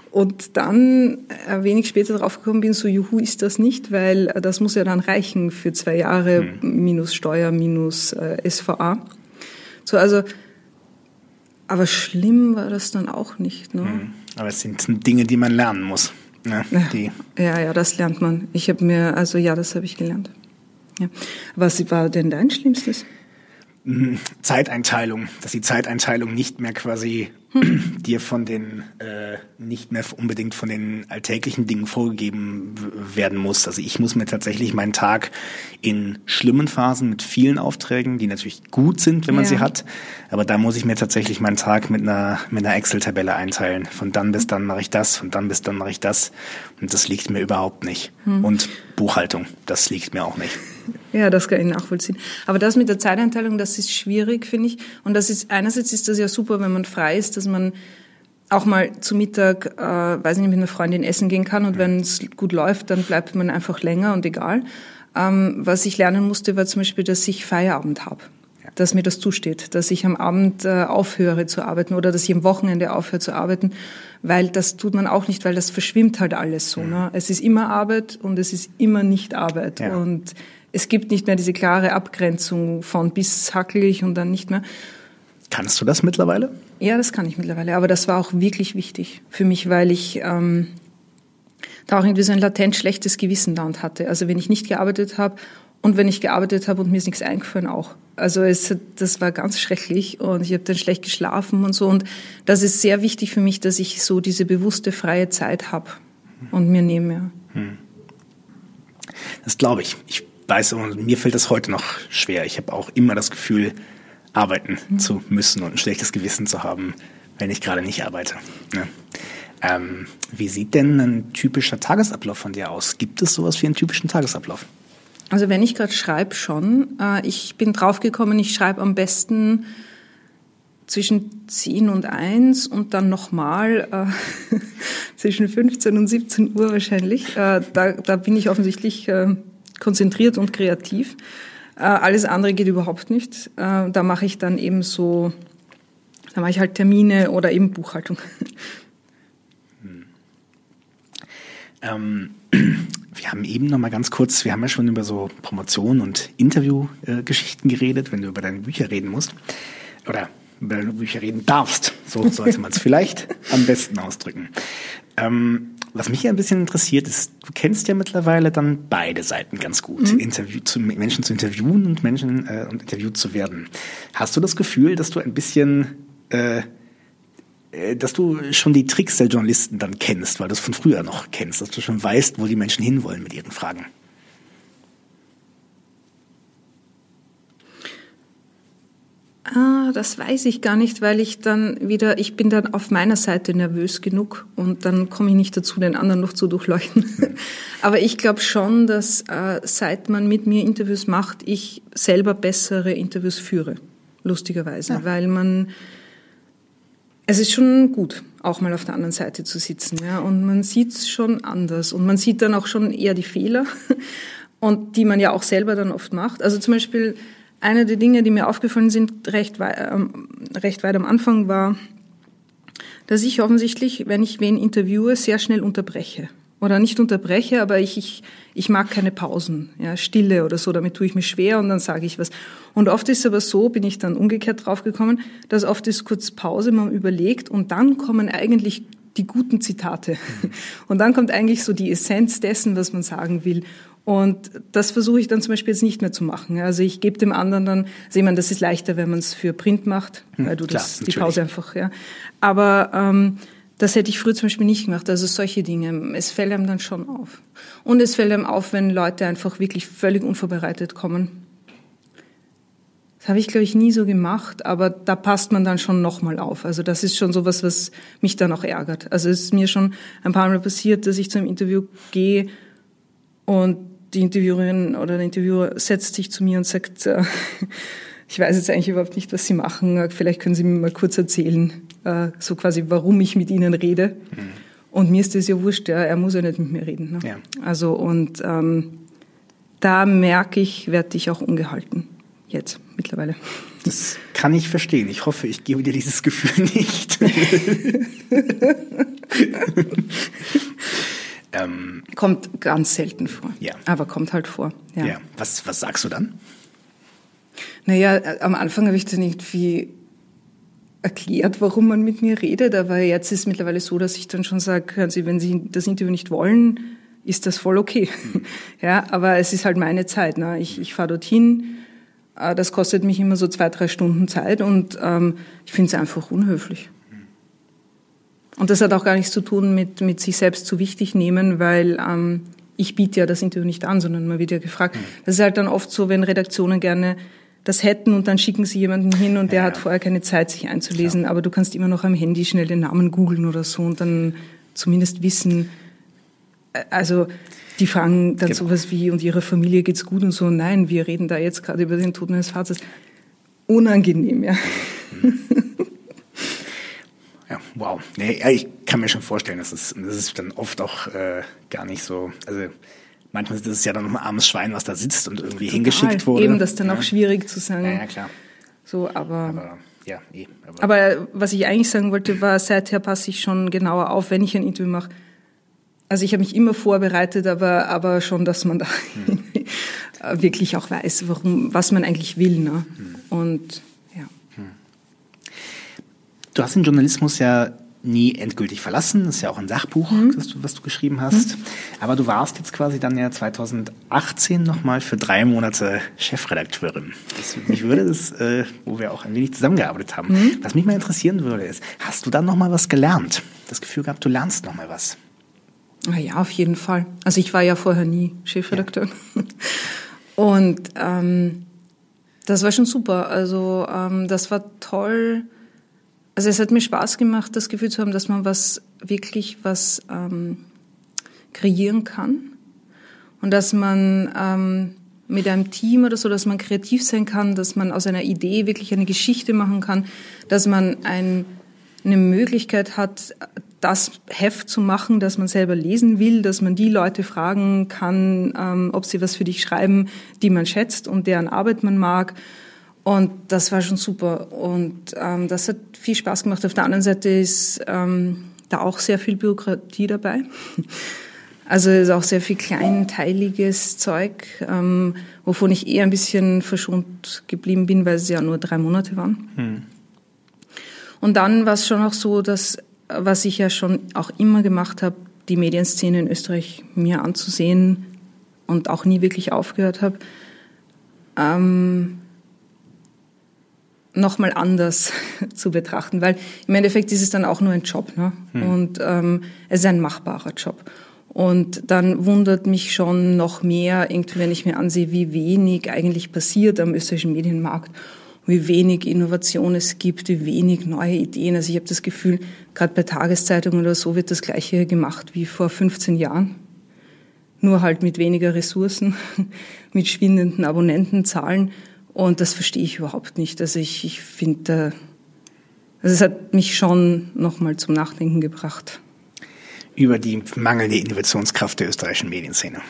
Und dann ein wenig später draufgekommen bin, so juhu ist das nicht, weil das muss ja dann reichen für zwei Jahre hm. minus Steuer, minus äh, SVA. So, also aber schlimm war das dann auch nicht. Ne? Mhm. Aber es sind Dinge, die man lernen muss. Ne? Ja, ja, ja, das lernt man. Ich habe mir, also ja, das habe ich gelernt. Ja. Was war denn dein Schlimmstes? Zeiteinteilung, dass die Zeiteinteilung nicht mehr quasi dir von den äh, nicht mehr unbedingt von den alltäglichen Dingen vorgegeben werden muss. Also ich muss mir tatsächlich meinen Tag in schlimmen Phasen mit vielen Aufträgen, die natürlich gut sind, wenn man ja. sie hat, aber da muss ich mir tatsächlich meinen Tag mit einer mit einer Excel-Tabelle einteilen. Von dann bis dann mache ich das, von dann bis dann mache ich das und das liegt mir überhaupt nicht. Hm. Und Buchhaltung, das liegt mir auch nicht. Ja, das kann ich nachvollziehen. Aber das mit der Zeiteinteilung, das ist schwierig, finde ich. Und das ist, einerseits ist das ja super, wenn man frei ist, dass man auch mal zu Mittag, äh, weiß nicht, mit einer Freundin essen gehen kann und wenn es gut läuft, dann bleibt man einfach länger und egal. Ähm, was ich lernen musste, war zum Beispiel, dass ich Feierabend habe dass mir das zusteht, dass ich am Abend äh, aufhöre zu arbeiten oder dass ich am Wochenende aufhöre zu arbeiten, weil das tut man auch nicht, weil das verschwimmt halt alles so. Ne? Es ist immer Arbeit und es ist immer nicht Arbeit ja. und es gibt nicht mehr diese klare Abgrenzung von bis hackel ich und dann nicht mehr. Kannst du das mittlerweile? Ja, das kann ich mittlerweile. Aber das war auch wirklich wichtig für mich, weil ich ähm, da auch irgendwie so ein latent schlechtes Gewissen da und hatte. Also wenn ich nicht gearbeitet habe und wenn ich gearbeitet habe und mir ist nichts eingefallen auch. Also es, das war ganz schrecklich und ich habe dann schlecht geschlafen und so. Und das ist sehr wichtig für mich, dass ich so diese bewusste freie Zeit habe und mir nehme. Hm. Das glaube ich. Ich weiß, und mir fällt das heute noch schwer. Ich habe auch immer das Gefühl, arbeiten mhm. zu müssen und ein schlechtes Gewissen zu haben, wenn ich gerade nicht arbeite. Ne? Ähm, wie sieht denn ein typischer Tagesablauf von dir aus? Gibt es sowas wie einen typischen Tagesablauf? Also wenn ich gerade schreibe, schon. Äh, ich bin draufgekommen, ich schreibe am besten zwischen 10 und 1 und dann nochmal äh, zwischen 15 und 17 Uhr wahrscheinlich. Äh, da, da bin ich offensichtlich äh, konzentriert und kreativ. Äh, alles andere geht überhaupt nicht. Äh, da mache ich dann eben so, da mache ich halt Termine oder eben Buchhaltung. Hm. Ähm, wir haben eben noch mal ganz kurz, wir haben ja schon über so Promotion und Interviewgeschichten äh, geredet, wenn du über deine Bücher reden musst oder über deine Bücher reden darfst. So sollte man es vielleicht am besten ausdrücken. Ähm, was mich ja ein bisschen interessiert ist, du kennst ja mittlerweile dann beide Seiten ganz gut. Mhm. Interview, zu, Menschen zu interviewen und Menschen äh, und interviewt zu werden. Hast du das Gefühl, dass du ein bisschen äh, äh, dass du schon die Tricks der Journalisten dann kennst, weil du es von früher noch kennst, dass du schon weißt, wo die Menschen hinwollen mit ihren Fragen. Ah, das weiß ich gar nicht, weil ich dann wieder, ich bin dann auf meiner Seite nervös genug und dann komme ich nicht dazu, den anderen noch zu durchleuchten. Aber ich glaube schon, dass äh, seit man mit mir Interviews macht, ich selber bessere Interviews führe, lustigerweise, ja. weil man es ist schon gut, auch mal auf der anderen Seite zu sitzen, ja. Und man sieht es schon anders und man sieht dann auch schon eher die Fehler und die man ja auch selber dann oft macht. Also zum Beispiel eine der Dinge, die mir aufgefallen sind, recht, weit, ähm, recht weit am Anfang war, dass ich offensichtlich, wenn ich wen interviewe, sehr schnell unterbreche oder nicht unterbreche, aber ich, ich, ich mag keine Pausen, ja, Stille oder so, damit tue ich mich schwer und dann sage ich was. Und oft ist es aber so, bin ich dann umgekehrt draufgekommen, dass oft ist kurz Pause, man überlegt und dann kommen eigentlich die guten Zitate. Und dann kommt eigentlich so die Essenz dessen, was man sagen will. Und das versuche ich dann zum Beispiel jetzt nicht mehr zu machen. Also ich gebe dem anderen dann, also ich meine, das ist leichter, wenn man es für Print macht, hm, weil du Klar, das, die Pause einfach, ja. Aber ähm, das hätte ich früher zum Beispiel nicht gemacht. Also solche Dinge. Es fällt einem dann schon auf. Und es fällt einem auf, wenn Leute einfach wirklich völlig unvorbereitet kommen. Das habe ich, glaube ich, nie so gemacht, aber da passt man dann schon nochmal auf. Also das ist schon sowas, was mich dann auch ärgert. Also es ist mir schon ein paar Mal passiert, dass ich zu einem Interview gehe und die Interviewerin oder der Interviewer setzt sich zu mir und sagt, äh, ich weiß jetzt eigentlich überhaupt nicht, was Sie machen. Vielleicht können Sie mir mal kurz erzählen, äh, so quasi, warum ich mit Ihnen rede. Mhm. Und mir ist das ja wurscht, ja, er muss ja nicht mit mir reden. Ne? Ja. Also und ähm, da merke ich, werde ich auch ungehalten. Jetzt, mittlerweile. Das kann ich verstehen. Ich hoffe, ich gebe dir dieses Gefühl nicht. ähm, kommt ganz selten vor. Ja. Aber kommt halt vor. Ja. ja. Was, was sagst du dann? Naja, äh, am Anfang habe ich dann irgendwie erklärt, warum man mit mir redet, aber jetzt ist es mittlerweile so, dass ich dann schon sage, hören Sie, wenn Sie das Interview nicht wollen, ist das voll okay. ja, aber es ist halt meine Zeit. Ne? Ich, ich fahre dorthin, äh, das kostet mich immer so zwei, drei Stunden Zeit und ähm, ich finde es einfach unhöflich. Und das hat auch gar nichts zu tun mit, mit sich selbst zu wichtig nehmen, weil ähm, ich biete ja das Interview nicht an, sondern man wird ja gefragt. Mhm. Das ist halt dann oft so, wenn Redaktionen gerne das hätten und dann schicken sie jemanden hin und der ja. hat vorher keine Zeit, sich einzulesen. Ja. Aber du kannst immer noch am Handy schnell den Namen googeln oder so und dann zumindest wissen, äh, also die fragen dann genau. sowas wie, und ihrer Familie geht's gut und so. Nein, wir reden da jetzt gerade über den Tod meines Vaters. Unangenehm, ja. Ja, wow. Nee, ich kann mir schon vorstellen, dass es, das ist dann oft auch äh, gar nicht so, also manchmal ist es ja dann noch ein armes Schwein, was da sitzt und irgendwie Total. hingeschickt wurde. Eben, das ist dann ja. auch schwierig zu sagen. Ja, ja klar. So, aber, aber ja, eh. Aber, aber was ich eigentlich sagen wollte, war, seither passe ich schon genauer auf, wenn ich ein Interview mache. Also ich habe mich immer vorbereitet, aber, aber schon, dass man da hm. wirklich auch weiß, warum, was man eigentlich will. Ne? Hm. Und. Du hast den Journalismus ja nie endgültig verlassen. Das ist ja auch ein Sachbuch, mhm. du, was du geschrieben hast. Mhm. Aber du warst jetzt quasi dann ja 2018 nochmal für drei Monate Chefredakteurin. Das, mich würde das, äh, wo wir auch ein wenig zusammengearbeitet haben, mhm. was mich mal interessieren würde, ist, hast du dann nochmal was gelernt? Das Gefühl gehabt, du lernst nochmal was? Na ja, auf jeden Fall. Also ich war ja vorher nie Chefredakteur. Ja. Und ähm, das war schon super. Also ähm, das war toll also es hat mir Spaß gemacht, das Gefühl zu haben, dass man was wirklich was ähm, kreieren kann. Und dass man ähm, mit einem Team oder so, dass man kreativ sein kann, dass man aus einer Idee wirklich eine Geschichte machen kann, dass man ein, eine Möglichkeit hat, das Heft zu machen, das man selber lesen will, dass man die Leute fragen kann, ähm, ob sie was für dich schreiben, die man schätzt und deren Arbeit man mag und das war schon super. Und ähm, das hat viel Spaß gemacht. Auf der anderen Seite ist ähm, da auch sehr viel Bürokratie dabei. Also ist auch sehr viel kleinteiliges Zeug, ähm, wovon ich eher ein bisschen verschont geblieben bin, weil es ja nur drei Monate waren. Hm. Und dann war es schon auch so, dass, was ich ja schon auch immer gemacht habe, die Medienszene in Österreich mir anzusehen und auch nie wirklich aufgehört habe, ähm, nochmal anders zu betrachten, weil im Endeffekt ist es dann auch nur ein Job ne? Hm. und ähm, es ist ein machbarer Job. Und dann wundert mich schon noch mehr, irgendwie, wenn ich mir ansehe, wie wenig eigentlich passiert am österreichischen Medienmarkt, wie wenig Innovation es gibt, wie wenig neue Ideen. Also ich habe das Gefühl, gerade bei Tageszeitungen oder so wird das Gleiche gemacht wie vor 15 Jahren. Nur halt mit weniger Ressourcen, mit schwindenden Abonnentenzahlen. Und das verstehe ich überhaupt nicht. Also ich, ich finde, also es hat mich schon nochmal zum Nachdenken gebracht über die mangelnde Innovationskraft der österreichischen Medienszene.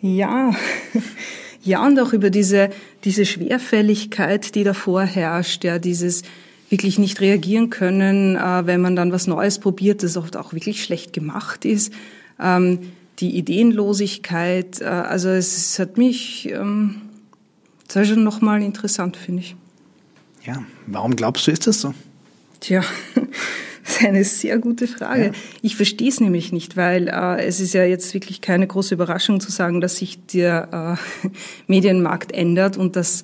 Ja, ja, und auch über diese, diese Schwerfälligkeit, die davor herrscht, ja, dieses wirklich nicht reagieren können, äh, wenn man dann was Neues probiert, das oft auch wirklich schlecht gemacht ist. Ähm, die Ideenlosigkeit, äh, also es, hat mich, ähm, das war schon nochmal interessant, finde ich. Ja, warum glaubst du, ist das so? Tja, Das ist eine sehr gute Frage. Ja. Ich verstehe es nämlich nicht, weil äh, es ist ja jetzt wirklich keine große Überraschung zu sagen, dass sich der äh, Medienmarkt ändert und dass,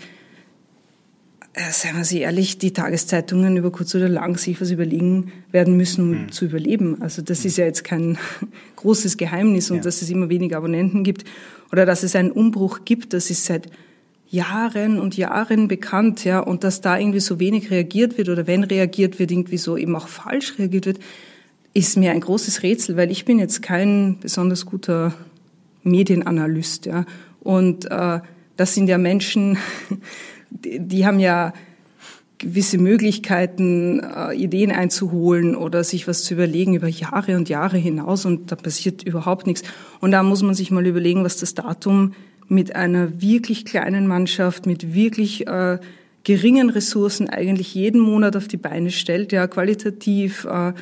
seien wir Sie ehrlich, die Tageszeitungen über kurz oder lang sich was überlegen werden müssen, um mhm. zu überleben. Also das mhm. ist ja jetzt kein großes Geheimnis und ja. dass es immer weniger Abonnenten gibt oder dass es einen Umbruch gibt, das ist seit Jahren und Jahren bekannt, ja, und dass da irgendwie so wenig reagiert wird oder wenn reagiert wird, irgendwie so eben auch falsch reagiert wird, ist mir ein großes Rätsel, weil ich bin jetzt kein besonders guter Medienanalyst, ja, und äh, das sind ja Menschen, die, die haben ja gewisse Möglichkeiten, äh, Ideen einzuholen oder sich was zu überlegen über Jahre und Jahre hinaus und da passiert überhaupt nichts. Und da muss man sich mal überlegen, was das Datum mit einer wirklich kleinen Mannschaft, mit wirklich äh, geringen Ressourcen eigentlich jeden Monat auf die Beine stellt, ja, qualitativ, äh,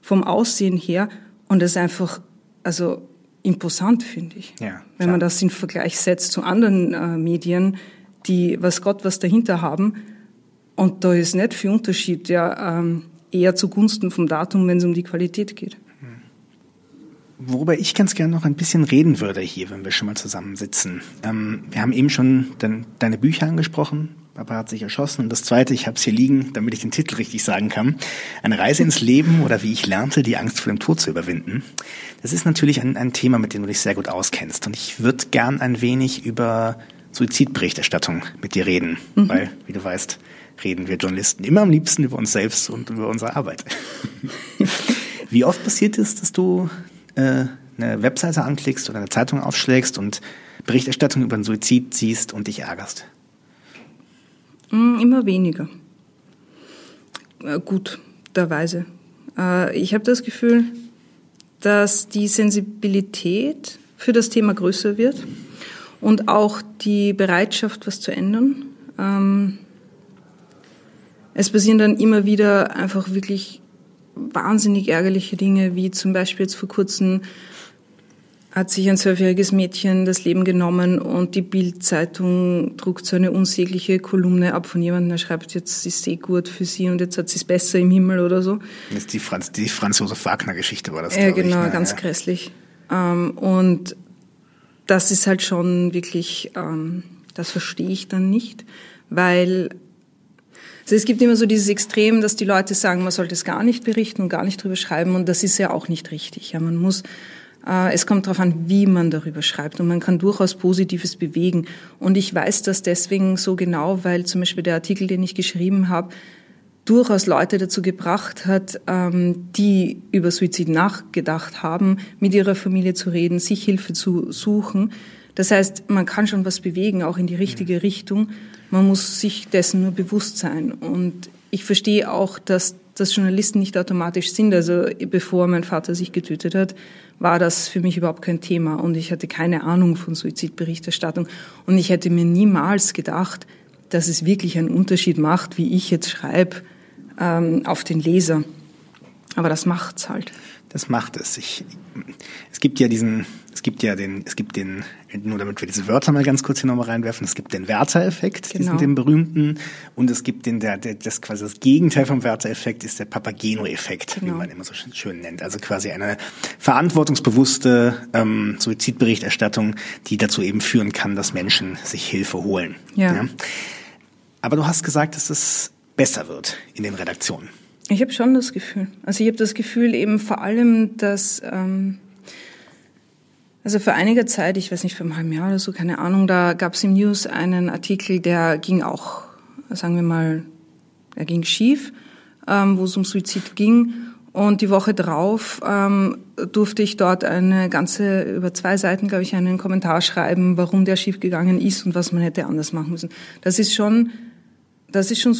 vom Aussehen her. Und das ist einfach, also imposant, finde ich. Ja, Wenn man das in Vergleich setzt zu anderen äh, Medien, die, was Gott, was dahinter haben. Und da ist nicht viel Unterschied, ja, ähm, eher zugunsten vom Datum, wenn es um die Qualität geht. Worüber ich ganz gerne noch ein bisschen reden würde hier, wenn wir schon mal zusammensitzen. Ähm, wir haben eben schon den, deine Bücher angesprochen. Papa hat sich erschossen. Und das zweite, ich habe es hier liegen, damit ich den Titel richtig sagen kann. Eine Reise ins Leben oder wie ich lernte, die Angst vor dem Tod zu überwinden. Das ist natürlich ein, ein Thema, mit dem du dich sehr gut auskennst. Und ich würde gern ein wenig über Suizidberichterstattung mit dir reden. Mhm. Weil, wie du weißt, reden wir Journalisten immer am liebsten über uns selbst und über unsere Arbeit. wie oft passiert es, dass du äh, eine Webseite anklickst oder eine Zeitung aufschlägst und Berichterstattung über einen Suizid siehst und dich ärgerst? Mm, immer weniger. Äh, gut, derweise. Äh, ich habe das Gefühl, dass die Sensibilität für das Thema größer wird und auch die Bereitschaft, was zu ändern. Ähm, es passieren dann immer wieder einfach wirklich wahnsinnig ärgerliche Dinge, wie zum Beispiel jetzt vor kurzem hat sich ein zwölfjähriges Mädchen das Leben genommen und die Bildzeitung druckt so eine unsägliche Kolumne ab von jemandem, der schreibt, jetzt ist sie gut für sie und jetzt hat sie es besser im Himmel oder so. Das ist die Franz, die Franz Josef Wagner Geschichte war das. Ja, genau, ich, ne? ganz grässlich. Ähm, und das ist halt schon wirklich, ähm, das verstehe ich dann nicht, weil also es gibt immer so dieses Extrem, dass die Leute sagen, man sollte es gar nicht berichten und gar nicht drüber schreiben und das ist ja auch nicht richtig. Ja, man muss äh, es kommt darauf an, wie man darüber schreibt und man kann durchaus Positives bewegen. Und ich weiß das deswegen so genau, weil zum Beispiel der Artikel, den ich geschrieben habe, durchaus Leute dazu gebracht hat, ähm, die über Suizid nachgedacht haben, mit ihrer Familie zu reden, sich Hilfe zu suchen. Das heißt, man kann schon was bewegen, auch in die richtige Richtung. Man muss sich dessen nur bewusst sein. Und ich verstehe auch, dass das Journalisten nicht automatisch sind. Also bevor mein Vater sich getötet hat, war das für mich überhaupt kein Thema und ich hatte keine Ahnung von Suizidberichterstattung und ich hätte mir niemals gedacht, dass es wirklich einen Unterschied macht, wie ich jetzt schreibe, ähm, auf den Leser. Aber das macht's halt. Das macht es. Ich, es gibt ja diesen, es gibt ja den, es gibt den, nur damit wir diese Wörter mal ganz kurz hier nochmal reinwerfen, es gibt den Werther-Effekt, genau. diesen den berühmten, und es gibt den, der, der, das quasi das Gegenteil vom Werther-Effekt ist der Papageno-Effekt, genau. wie man immer so schön nennt. Also quasi eine verantwortungsbewusste ähm, Suizidberichterstattung, die dazu eben führen kann, dass Menschen sich Hilfe holen. Ja. ja? Aber du hast gesagt, dass es besser wird in den Redaktionen. Ich habe schon das Gefühl. Also ich habe das Gefühl eben vor allem, dass ähm, also für einige Zeit, ich weiß nicht, für ein halben Jahr oder so, keine Ahnung, da gab es im News einen Artikel, der ging auch, sagen wir mal, er ging schief, ähm, wo es um Suizid ging. Und die Woche drauf ähm, durfte ich dort eine ganze, über zwei Seiten, glaube ich, einen Kommentar schreiben, warum der schief gegangen ist und was man hätte anders machen müssen. Das ist schon, das ist schon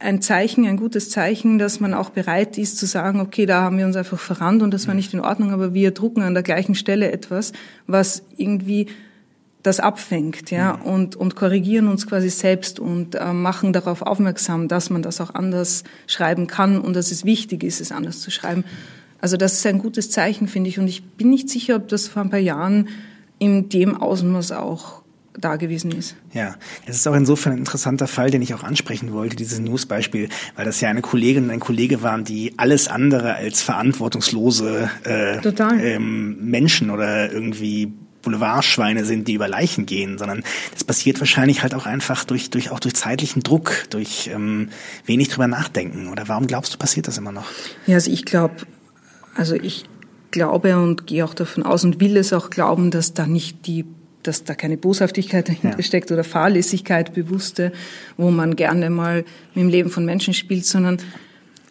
ein Zeichen, ein gutes Zeichen, dass man auch bereit ist zu sagen, okay, da haben wir uns einfach verrannt und das war nicht in Ordnung, aber wir drucken an der gleichen Stelle etwas, was irgendwie das abfängt, ja, und, und korrigieren uns quasi selbst und äh, machen darauf aufmerksam, dass man das auch anders schreiben kann und dass es wichtig ist, es anders zu schreiben. Also das ist ein gutes Zeichen, finde ich. Und ich bin nicht sicher, ob das vor ein paar Jahren in dem Ausmaß auch da gewesen ist. Ja, das ist auch insofern ein interessanter Fall, den ich auch ansprechen wollte, dieses News-Beispiel, weil das ja eine Kollegin und ein Kollege waren, die alles andere als verantwortungslose äh, ähm, Menschen oder irgendwie Boulevardschweine sind, die über Leichen gehen, sondern das passiert wahrscheinlich halt auch einfach durch, durch auch durch zeitlichen Druck, durch ähm, wenig drüber nachdenken. Oder warum glaubst du, passiert das immer noch? Ja, also ich glaube, also ich glaube und gehe auch davon aus und will es auch glauben, dass da nicht die dass da keine Boshaftigkeit dahinter ja. steckt oder Fahrlässigkeit, bewusste, wo man gerne mal mit dem Leben von Menschen spielt, sondern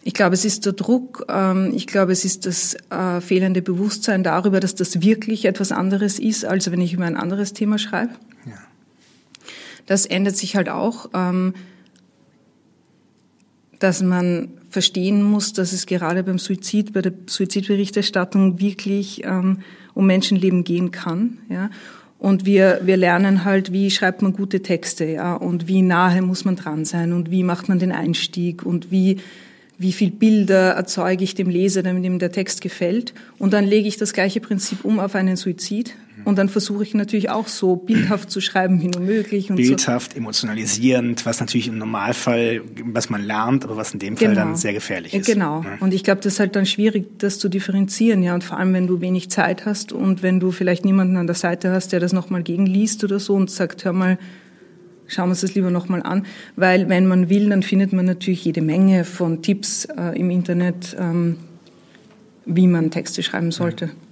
ich glaube, es ist der Druck, ähm, ich glaube, es ist das äh, fehlende Bewusstsein darüber, dass das wirklich etwas anderes ist, als wenn ich über ein anderes Thema schreibe. Ja. Das ändert sich halt auch, ähm, dass man verstehen muss, dass es gerade beim Suizid, bei der Suizidberichterstattung wirklich ähm, um Menschenleben gehen kann. Ja? Und wir, wir lernen halt, wie schreibt man gute Texte, ja, und wie nahe muss man dran sein? Und wie macht man den Einstieg? Und wie, wie viel Bilder erzeuge ich dem Leser, damit ihm der Text gefällt. Und dann lege ich das gleiche Prinzip um auf einen Suizid und dann versuche ich natürlich auch so bildhaft zu schreiben wie nur möglich. Und bildhaft, so. emotionalisierend, was natürlich im Normalfall, was man lernt, aber was in dem Fall genau. dann sehr gefährlich ist. Genau. Ja. Und ich glaube, das ist halt dann schwierig, das zu differenzieren, ja. Und vor allem, wenn du wenig Zeit hast und wenn du vielleicht niemanden an der Seite hast, der das nochmal gegenliest oder so und sagt, hör mal, schauen wir uns das lieber nochmal an, weil wenn man will, dann findet man natürlich jede Menge von Tipps äh, im Internet, ähm, wie man Texte schreiben sollte. Hm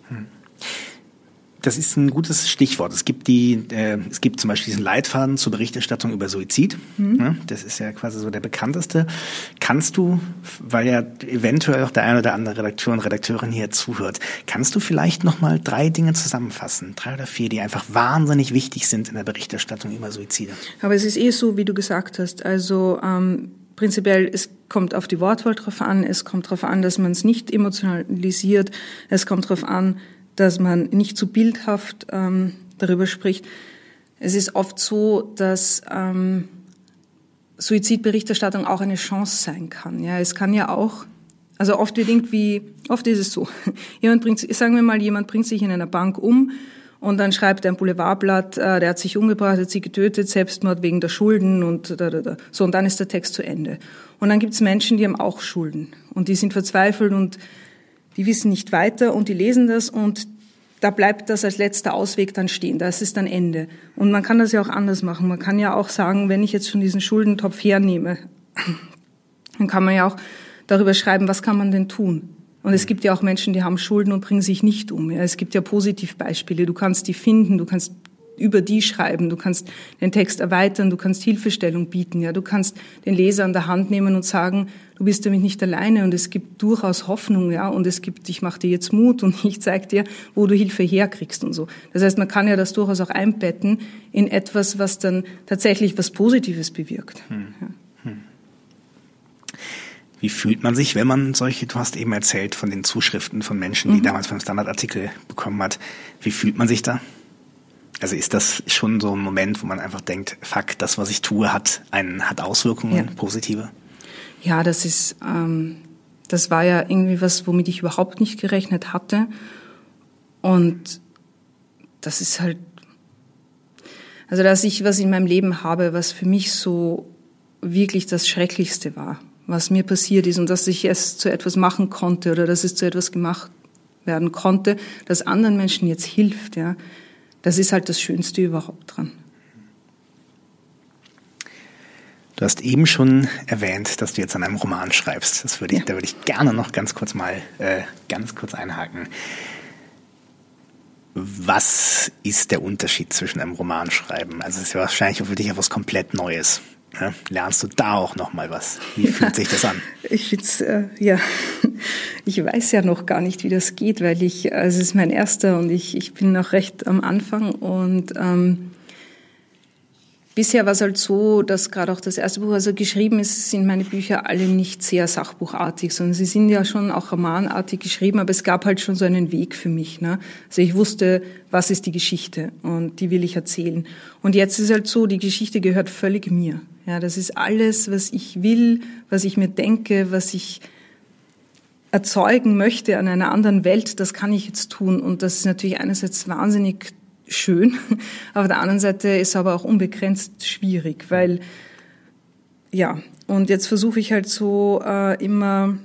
das ist ein gutes Stichwort. Es gibt die, äh, es gibt zum Beispiel diesen Leitfaden zur Berichterstattung über Suizid. Mhm. Ne? Das ist ja quasi so der bekannteste. Kannst du, weil ja eventuell auch der eine oder andere Redakteur und Redakteurin hier zuhört, kannst du vielleicht noch mal drei Dinge zusammenfassen, drei oder vier, die einfach wahnsinnig wichtig sind in der Berichterstattung über Suizide? Aber es ist eh so, wie du gesagt hast. Also ähm prinzipiell, es kommt auf die Wortwahl drauf an, es kommt darauf an, dass man es nicht emotionalisiert, es kommt darauf an, dass man nicht zu bildhaft ähm, darüber spricht. Es ist oft so, dass ähm, Suizidberichterstattung auch eine Chance sein kann. Ja, es kann ja auch, also oft wird irgendwie, oft ist es so, jemand bringt, sagen wir mal, jemand bringt sich in einer Bank um und dann schreibt ein Boulevardblatt, äh, der hat sich umgebracht, hat sie getötet, Selbstmord wegen der Schulden und da, da, da. so und dann ist der Text zu Ende. Und dann gibt es Menschen, die haben auch Schulden und die sind verzweifelt und die wissen nicht weiter und die lesen das und da bleibt das als letzter Ausweg dann stehen. Das ist dann Ende. Und man kann das ja auch anders machen. Man kann ja auch sagen, wenn ich jetzt schon diesen Schuldentopf hernehme, dann kann man ja auch darüber schreiben, was kann man denn tun? Und es gibt ja auch Menschen, die haben Schulden und bringen sich nicht um. Es gibt ja Positivbeispiele. Du kannst die finden, du kannst über die schreiben, du kannst den Text erweitern, du kannst Hilfestellung bieten, ja, du kannst den Leser an der Hand nehmen und sagen, du bist damit nicht alleine und es gibt durchaus Hoffnung, ja, und es gibt, ich mache dir jetzt Mut und ich zeige dir, wo du Hilfe herkriegst und so. Das heißt, man kann ja das durchaus auch einbetten in etwas, was dann tatsächlich was Positives bewirkt. Hm. Ja. Hm. Wie fühlt man sich, wenn man solche, du hast eben erzählt von den Zuschriften von Menschen, die mhm. damals beim Standardartikel bekommen hat. Wie fühlt man sich da? Also ist das schon so ein Moment, wo man einfach denkt, fuck, das, was ich tue, hat, einen, hat Auswirkungen, ja. positive? Ja, das ist, ähm, Das war ja irgendwie was, womit ich überhaupt nicht gerechnet hatte. Und das ist halt, also dass ich was in meinem Leben habe, was für mich so wirklich das Schrecklichste war, was mir passiert ist und dass ich es zu etwas machen konnte oder dass es zu etwas gemacht werden konnte, das anderen Menschen jetzt hilft, ja. Das ist halt das Schönste überhaupt dran. Du hast eben schon erwähnt, dass du jetzt an einem Roman schreibst. Das würde ich, ja. Da würde ich gerne noch ganz kurz mal äh, ganz kurz einhaken. Was ist der Unterschied zwischen einem Romanschreiben? Also es ist ja wahrscheinlich auch für dich etwas komplett Neues. Ja, lernst du da auch noch mal was? Wie fühlt sich das an? Ich find's, äh, ja, ich weiß ja noch gar nicht, wie das geht, weil ich, also es ist mein erster und ich, ich bin noch recht am Anfang und ähm, Bisher war es halt so, dass gerade auch das erste Buch, also geschrieben ist, sind meine Bücher alle nicht sehr sachbuchartig, sondern sie sind ja schon auch romanartig geschrieben, aber es gab halt schon so einen Weg für mich. Ne? Also ich wusste, was ist die Geschichte und die will ich erzählen. Und jetzt ist halt so, die Geschichte gehört völlig mir. Ja, das ist alles, was ich will, was ich mir denke, was ich erzeugen möchte an einer anderen Welt, das kann ich jetzt tun. Und das ist natürlich einerseits wahnsinnig schön. Auf der anderen Seite ist aber auch unbegrenzt schwierig, weil ja, und jetzt versuche ich halt so äh, immer,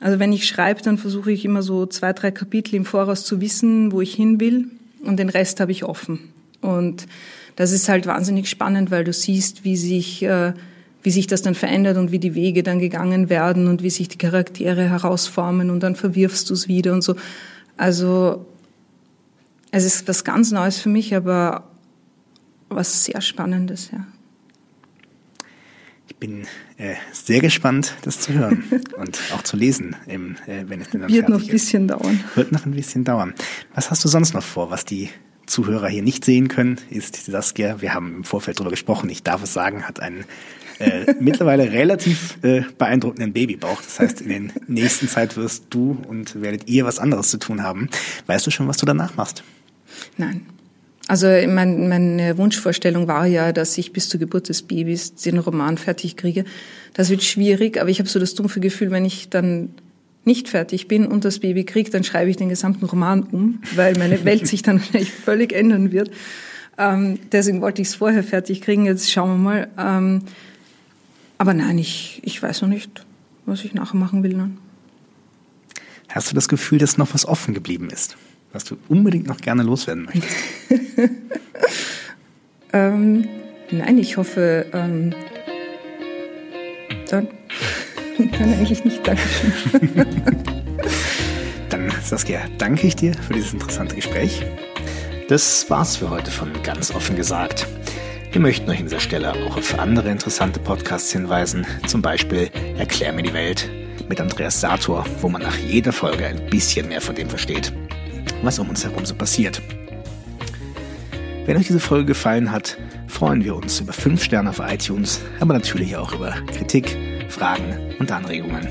also wenn ich schreibe, dann versuche ich immer so zwei, drei Kapitel im Voraus zu wissen, wo ich hin will und den Rest habe ich offen. Und das ist halt wahnsinnig spannend, weil du siehst, wie sich, äh, wie sich das dann verändert und wie die Wege dann gegangen werden und wie sich die Charaktere herausformen und dann verwirfst du es wieder und so. Also es ist was ganz Neues für mich, aber was sehr Spannendes, ja. Ich bin äh, sehr gespannt, das zu hören und auch zu lesen, im, äh, wenn es dann Wird noch ein bisschen ist. dauern. Wird noch ein bisschen dauern. Was hast du sonst noch vor, was die Zuhörer hier nicht sehen können, ist Saskia, wir haben im Vorfeld darüber gesprochen, ich darf es sagen, hat einen äh, mittlerweile relativ äh, beeindruckenden Babybauch. Das heißt, in der nächsten Zeit wirst du und werdet ihr was anderes zu tun haben. Weißt du schon, was du danach machst? Nein. Also mein, meine Wunschvorstellung war ja, dass ich bis zur Geburt des Babys den Roman fertig kriege. Das wird schwierig, aber ich habe so das dumpfe Gefühl, wenn ich dann nicht fertig bin und das Baby kriege, dann schreibe ich den gesamten Roman um, weil meine Welt sich dann wahrscheinlich völlig ändern wird. Ähm, deswegen wollte ich es vorher fertig kriegen. Jetzt schauen wir mal. Ähm, aber nein, ich, ich weiß noch nicht, was ich nachher machen will. Dann. Hast du das Gefühl, dass noch was offen geblieben ist? was du unbedingt noch gerne loswerden möchtest? ähm, nein, ich hoffe, ähm, dann, dann eigentlich nicht. Dankeschön. dann, Saskia, danke ich dir für dieses interessante Gespräch. Das war's für heute von ganz offen gesagt. Wir möchten euch an dieser Stelle auch auf andere interessante Podcasts hinweisen, zum Beispiel Erklär mir die Welt mit Andreas Sator, wo man nach jeder Folge ein bisschen mehr von dem versteht was um uns herum so passiert. Wenn euch diese Folge gefallen hat, freuen wir uns über 5 Sterne auf iTunes, aber natürlich auch über Kritik, Fragen und Anregungen.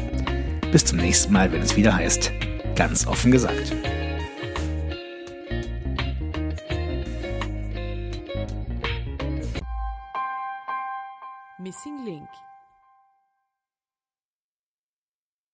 Bis zum nächsten Mal, wenn es wieder heißt, ganz offen gesagt. Missing Link